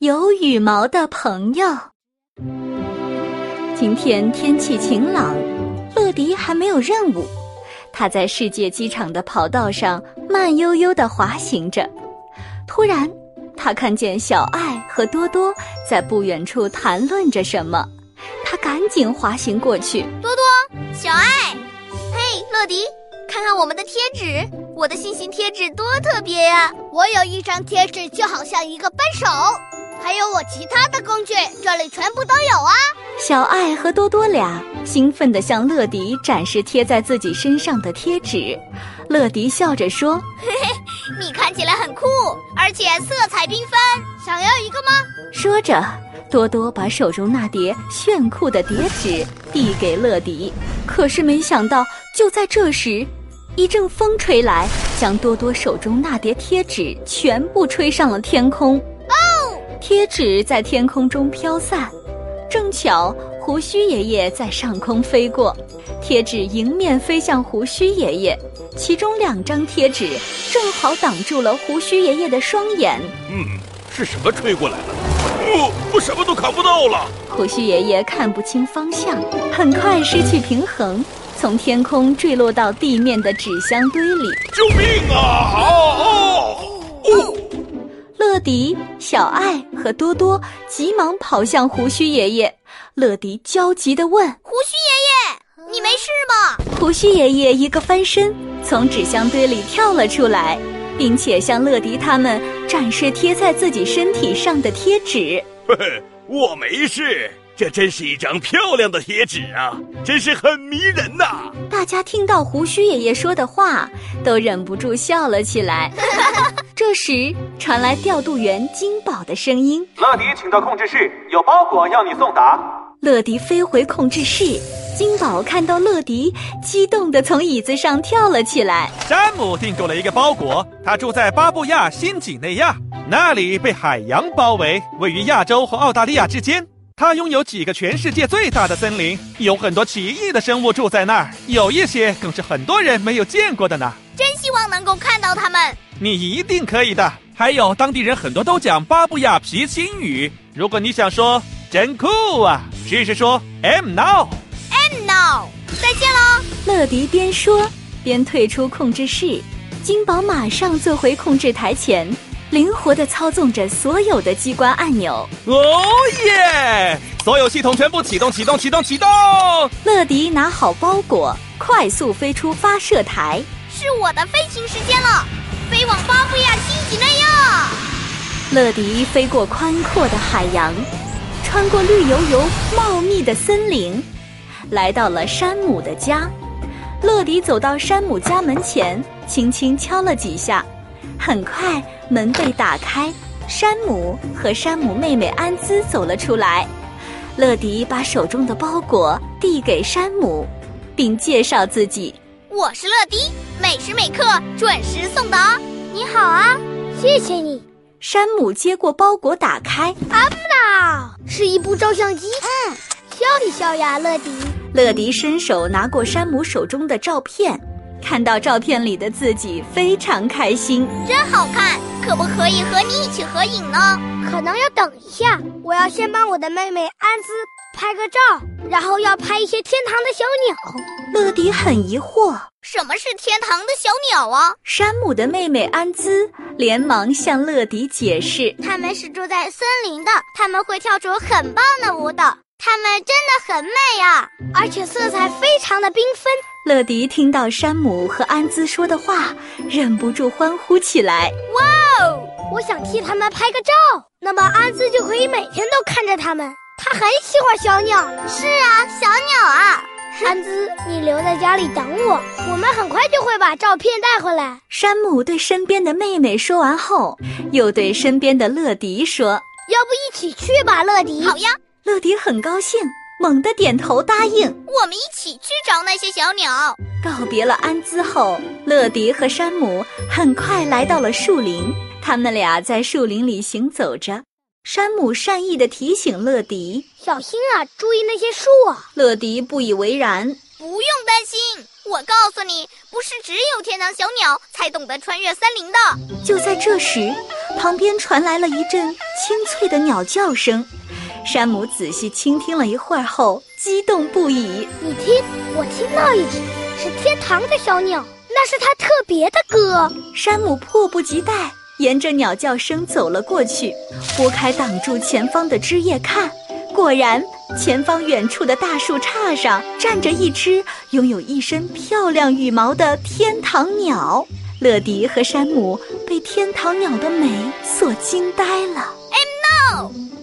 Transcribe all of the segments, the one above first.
有羽毛的朋友。今天天气晴朗，乐迪还没有任务。他在世界机场的跑道上慢悠悠地滑行着。突然，他看见小爱和多多在不远处谈论着什么。他赶紧滑行过去。多多，小爱，嘿，乐迪，看看我们的贴纸，我的心形贴纸多特别呀！我有一张贴纸，就好像一个扳手。还有我其他的工具，这里全部都有啊！小爱和多多俩兴奋地向乐迪展示贴在自己身上的贴纸。乐迪笑着说：“嘿嘿，你看起来很酷，而且色彩缤纷，想要一个吗？”说着，多多把手中那叠炫酷的叠纸递给乐迪。可是没想到，就在这时，一阵风吹来，将多多手中那叠贴纸全部吹上了天空。贴纸在天空中飘散，正巧胡须爷爷在上空飞过，贴纸迎面飞向胡须爷爷，其中两张贴纸正好挡住了胡须爷爷的双眼。嗯，是什么吹过来了？哦，我什么都看不到了。胡须爷爷看不清方向，很快失去平衡，从天空坠落到地面的纸箱堆里。救命啊！哦哦！乐迪、小爱和多多急忙跑向胡须爷爷。乐迪焦急地问：“胡须爷爷，你没事吗？”胡须爷爷一个翻身，从纸箱堆里跳了出来，并且向乐迪他们展示贴在自己身体上的贴纸。嘿 嘿，我没事，这真是一张漂亮的贴纸啊，真是很迷人呐！大家听到胡须爷爷说的话，都忍不住笑了起来。这时传来调度员金宝的声音：“乐迪，请到控制室，有包裹要你送达。”乐迪飞回控制室，金宝看到乐迪，激动地从椅子上跳了起来。山姆订购了一个包裹，他住在巴布亚新几内亚，那里被海洋包围，位于亚洲和澳大利亚之间。他拥有几个全世界最大的森林，有很多奇异的生物住在那儿，有一些更是很多人没有见过的呢。真希望能够看到它们。你一定可以的。还有当地人很多都讲巴布亚皮钦语。如果你想说真酷啊，试试说 M now，M now，再见喽。乐迪边说边退出控制室，金宝马上坐回控制台前，灵活地操纵着所有的机关按钮。哦耶！所有系统全部启动，启动，启动，启动。乐迪拿好包裹，快速飞出发射台。是我的飞行时间了。飞往巴布亚新几内亚。乐迪飞过宽阔的海洋，穿过绿油油、茂密的森林，来到了山姆的家。乐迪走到山姆家门前，轻轻敲了几下，很快门被打开，山姆和山姆妹妹安兹走了出来。乐迪把手中的包裹递给山姆，并介绍自己。我是乐迪，每时每刻准时送达。你好啊，谢谢你。山姆接过包裹，打开，啊不啦，是一部照相机。嗯，笑一笑呀，乐迪。乐迪伸手拿过山姆手中的照片，看到照片里的自己，非常开心，真好看。可不可以和你一起合影呢？可能要等一下，我要先帮我的妹妹安兹拍个照，然后要拍一些天堂的小鸟。乐迪很疑惑，什么是天堂的小鸟啊？山姆的妹妹安兹连忙向乐迪解释：“他们是住在森林的，他们会跳出很棒的舞蹈，他们真的很美啊，而且色彩非常的缤纷。”乐迪听到山姆和安兹说的话，忍不住欢呼起来：“哇哦！我想替他们拍个照，那么安兹就可以每天都看着他们。他很喜欢小鸟。是啊，小鸟啊。”安兹，你留在家里等我，我们很快就会把照片带回来。山姆对身边的妹妹说完后，又对身边的乐迪说：“要不一起去吧，乐迪。”好呀，乐迪很高兴，猛地点头答应。我们一起去找那些小鸟。告别了安兹后，乐迪和山姆很快来到了树林。他们俩在树林里行走着。山姆善意的提醒乐迪：“小心啊，注意那些树啊！”乐迪不以为然：“不用担心，我告诉你，不是只有天堂小鸟才懂得穿越森林的。就在这时，旁边传来了一阵清脆的鸟叫声。山姆仔细倾听了一会儿后，激动不已。你听，我听到一只是天堂的小鸟，那是它特别的歌。山姆迫不及待沿着鸟叫声走了过去，拨开挡住前方的枝叶看，果然。前方远处的大树杈上站着一只拥有一身漂亮羽毛的天堂鸟，乐迪和山姆被天堂鸟的美所惊呆了。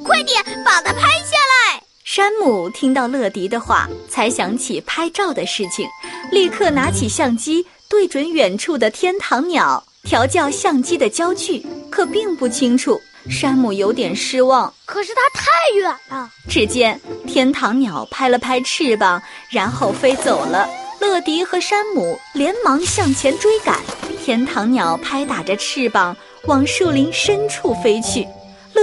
快点把它拍下来！山姆听到乐迪的话，才想起拍照的事情，立刻拿起相机对准远处的天堂鸟，调校相机的焦距，可并不清楚。山姆有点失望，可是它太远了。只见天堂鸟拍了拍翅膀，然后飞走了。乐迪和山姆连忙向前追赶，天堂鸟拍打着翅膀往树林深处飞去。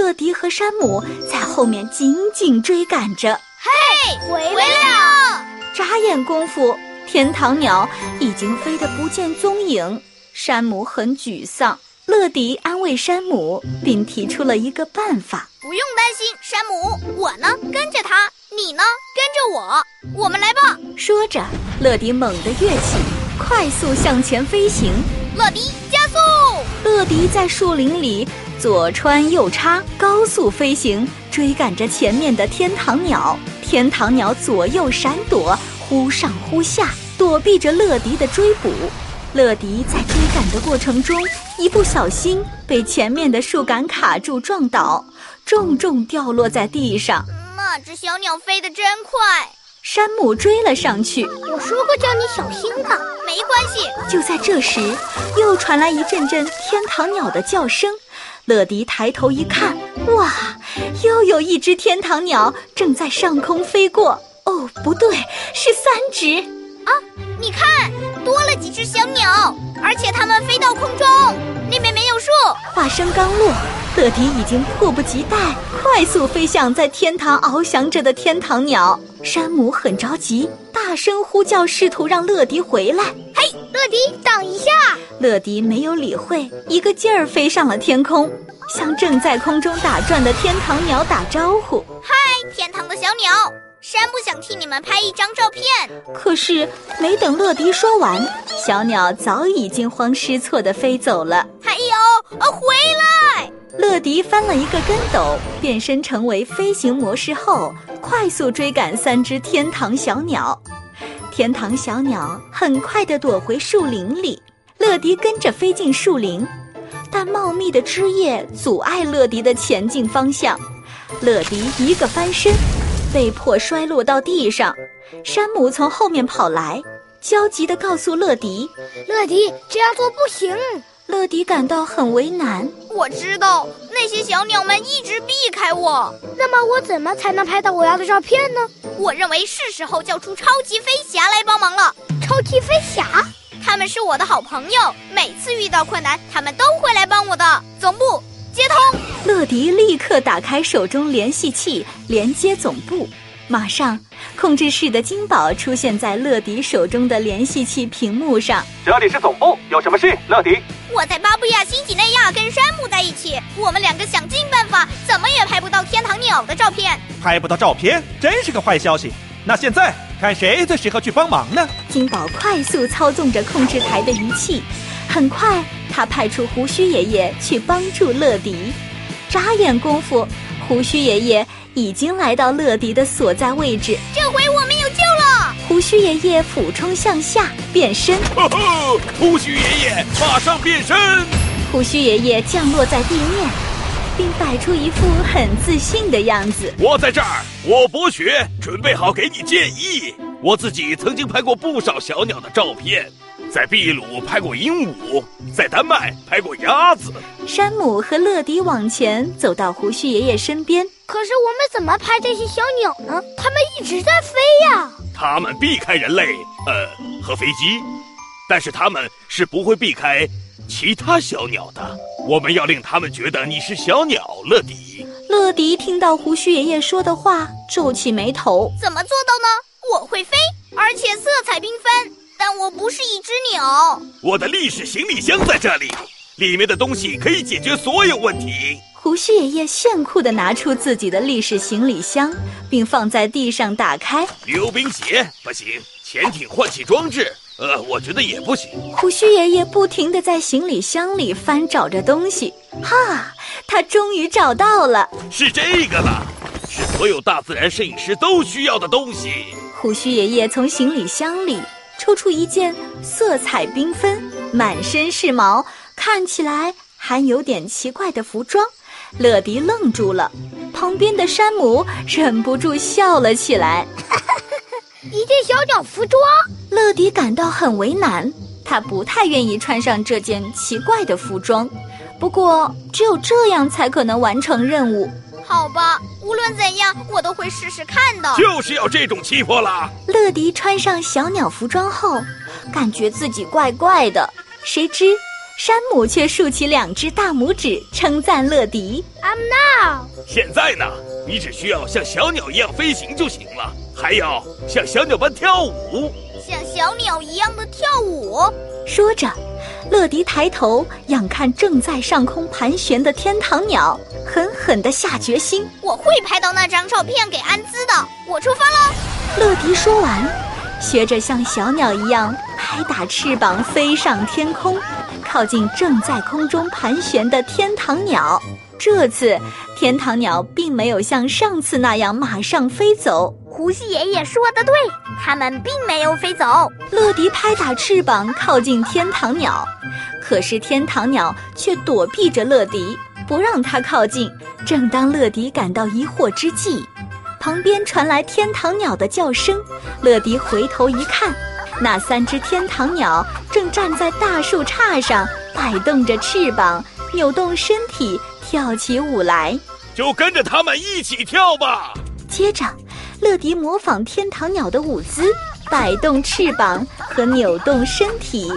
乐迪和山姆在后面紧紧追赶着。嘿，回来了！眨眼功夫，天堂鸟已经飞得不见踪影。山姆很沮丧。乐迪安慰山姆，并提出了一个办法：“不用担心，山姆，我呢跟着他，你呢跟着我，我们来吧。”说着，乐迪猛地跃起，快速向前飞行。乐迪加速！乐迪在树林里左穿右插，高速飞行，追赶着前面的天堂鸟。天堂鸟左右闪躲，忽上忽下，躲避着乐迪的追捕。乐迪在追赶的过程中，一不小心被前面的树杆卡住，撞倒，重重掉落在地上。那只小鸟飞得真快，山姆追了上去。我说过叫你小心的，没关系。就在这时，又传来一阵阵天堂鸟的叫声。乐迪抬头一看，哇，又有一只天堂鸟正在上空飞过。哦，不对，是三只。啊，你看。多了几只小鸟，而且它们飞到空中，那边没有树。话声刚落，乐迪已经迫不及待，快速飞向在天堂翱翔着的天堂鸟。山姆很着急，大声呼叫，试图让乐迪回来。嘿，乐迪，等一下！乐迪没有理会，一个劲儿飞上了天空，向正在空中打转的天堂鸟打招呼：“嗨，天堂的小鸟。”山姆想替你们拍一张照片，可是没等乐迪说完，小鸟早已惊慌失措地飞走了。还有，啊，回来！乐迪翻了一个跟斗，变身成为飞行模式后，快速追赶三只天堂小鸟。天堂小鸟很快地躲回树林里，乐迪跟着飞进树林，但茂密的枝叶阻碍乐迪的前进方向。乐迪一个翻身。被迫摔落到地上，山姆从后面跑来，焦急地告诉乐迪：“乐迪，这样做不行。”乐迪感到很为难。我知道那些小鸟们一直避开我，那么我怎么才能拍到我要的照片呢？我认为是时候叫出超级飞侠来帮忙了。超级飞侠，他们是我的好朋友，每次遇到困难，他们都会来帮我的。总部。接通，乐迪立刻打开手中联系器，连接总部。马上，控制室的金宝出现在乐迪手中的联系器屏幕上。这里是总部，有什么事？乐迪，我在巴布亚新几内亚跟山姆在一起，我们两个想尽办法，怎么也拍不到天堂鸟的照片。拍不到照片，真是个坏消息。那现在看谁最适合去帮忙呢？金宝快速操纵着控制台的仪器。很快，他派出胡须爷爷去帮助乐迪。眨眼功夫，胡须爷爷已经来到乐迪的所在位置。这回我们有救了！胡须爷爷俯冲向下变身。胡须爷爷马上变身！胡须爷爷降落在地面，并摆出一副很自信的样子。我在这儿，我博学，准备好给你建议。我自己曾经拍过不少小鸟的照片。在秘鲁拍过鹦鹉，在丹麦拍过鸭子。山姆和乐迪往前走到胡须爷爷身边。可是我们怎么拍这些小鸟呢？它们一直在飞呀。它们避开人类，呃，和飞机，但是它们是不会避开其他小鸟的。我们要令他们觉得你是小鸟，乐迪。乐迪听到胡须爷爷说的话，皱起眉头。怎么做到呢？我会飞，而且色彩缤纷。但我不是一只鸟。我的历史行李箱在这里，里面的东西可以解决所有问题。胡须爷爷炫酷地拿出自己的历史行李箱，并放在地上打开。溜冰鞋不行，潜艇换气装置，呃，我觉得也不行。胡须爷爷不停地在行李箱里翻找着东西，哈，他终于找到了，是这个了，是所有大自然摄影师都需要的东西。胡须爷爷从行李箱里抽出一件色彩缤纷、满身是毛、看起来还有点奇怪的服装。乐迪愣住了，旁边的山姆忍不住笑了起来。一件小鸟服装，乐迪感到很为难，他不太愿意穿上这件奇怪的服装，不过只有这样才可能完成任务。好吧，无论怎样，我都会试试看的。就是要这种气魄啦！乐迪穿上小鸟服装后，感觉自己怪怪的，谁知。山姆却竖起两只大拇指，称赞乐迪：“I'm now。”现在呢，你只需要像小鸟一样飞行就行了，还要像小鸟般跳舞，像小鸟一样的跳舞。说着，乐迪抬头仰看正在上空盘旋的天堂鸟，狠狠地下决心：“我会拍到那张照片给安兹的。”我出发了。乐迪说完，学着像小鸟一样拍打翅膀飞上天空。靠近正在空中盘旋的天堂鸟，这次天堂鸟并没有像上次那样马上飞走。胡须爷爷说的对，他们并没有飞走。乐迪拍打翅膀靠近天堂鸟，可是天堂鸟却躲避着乐迪，不让它靠近。正当乐迪感到疑惑之际，旁边传来天堂鸟的叫声。乐迪回头一看。那三只天堂鸟正站在大树杈上，摆动着翅膀，扭动身体，跳起舞来。就跟着他们一起跳吧。接着，乐迪模仿天堂鸟的舞姿，摆动翅膀和扭动身体。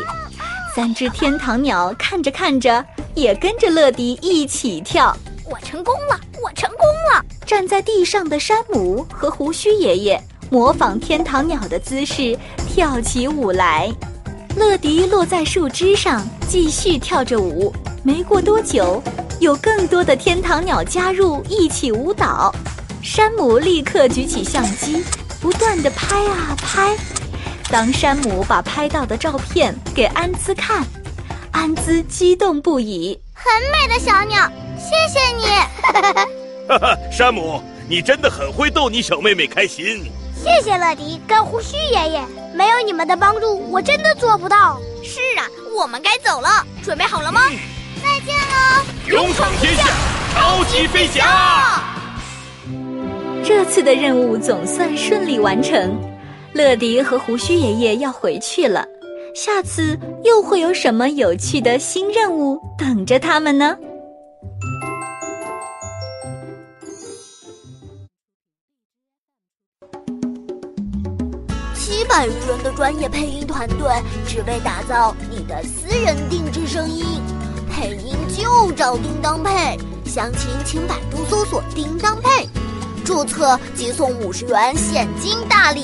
三只天堂鸟看着看着，也跟着乐迪一起跳。我成功了！我成功了！站在地上的山姆和胡须爷爷。模仿天堂鸟的姿势跳起舞来，乐迪落在树枝上继续跳着舞。没过多久，有更多的天堂鸟加入一起舞蹈。山姆立刻举起相机，不断地拍啊拍。当山姆把拍到的照片给安兹看，安兹激动不已：“很美的小鸟，谢谢你！”哈哈，山姆，你真的很会逗你小妹妹开心。谢谢乐迪跟胡须爷爷，没有你们的帮助，我真的做不到。是啊，我们该走了，准备好了吗？再见喽！勇闯天下，超级飞侠！这次的任务总算顺利完成，乐迪和胡须爷爷要回去了。下次又会有什么有趣的新任务等着他们呢？七百余人的专业配音团队，只为打造你的私人定制声音。配音就找叮当配，详情请百度搜索“叮当配”，注册即送五十元现金大礼。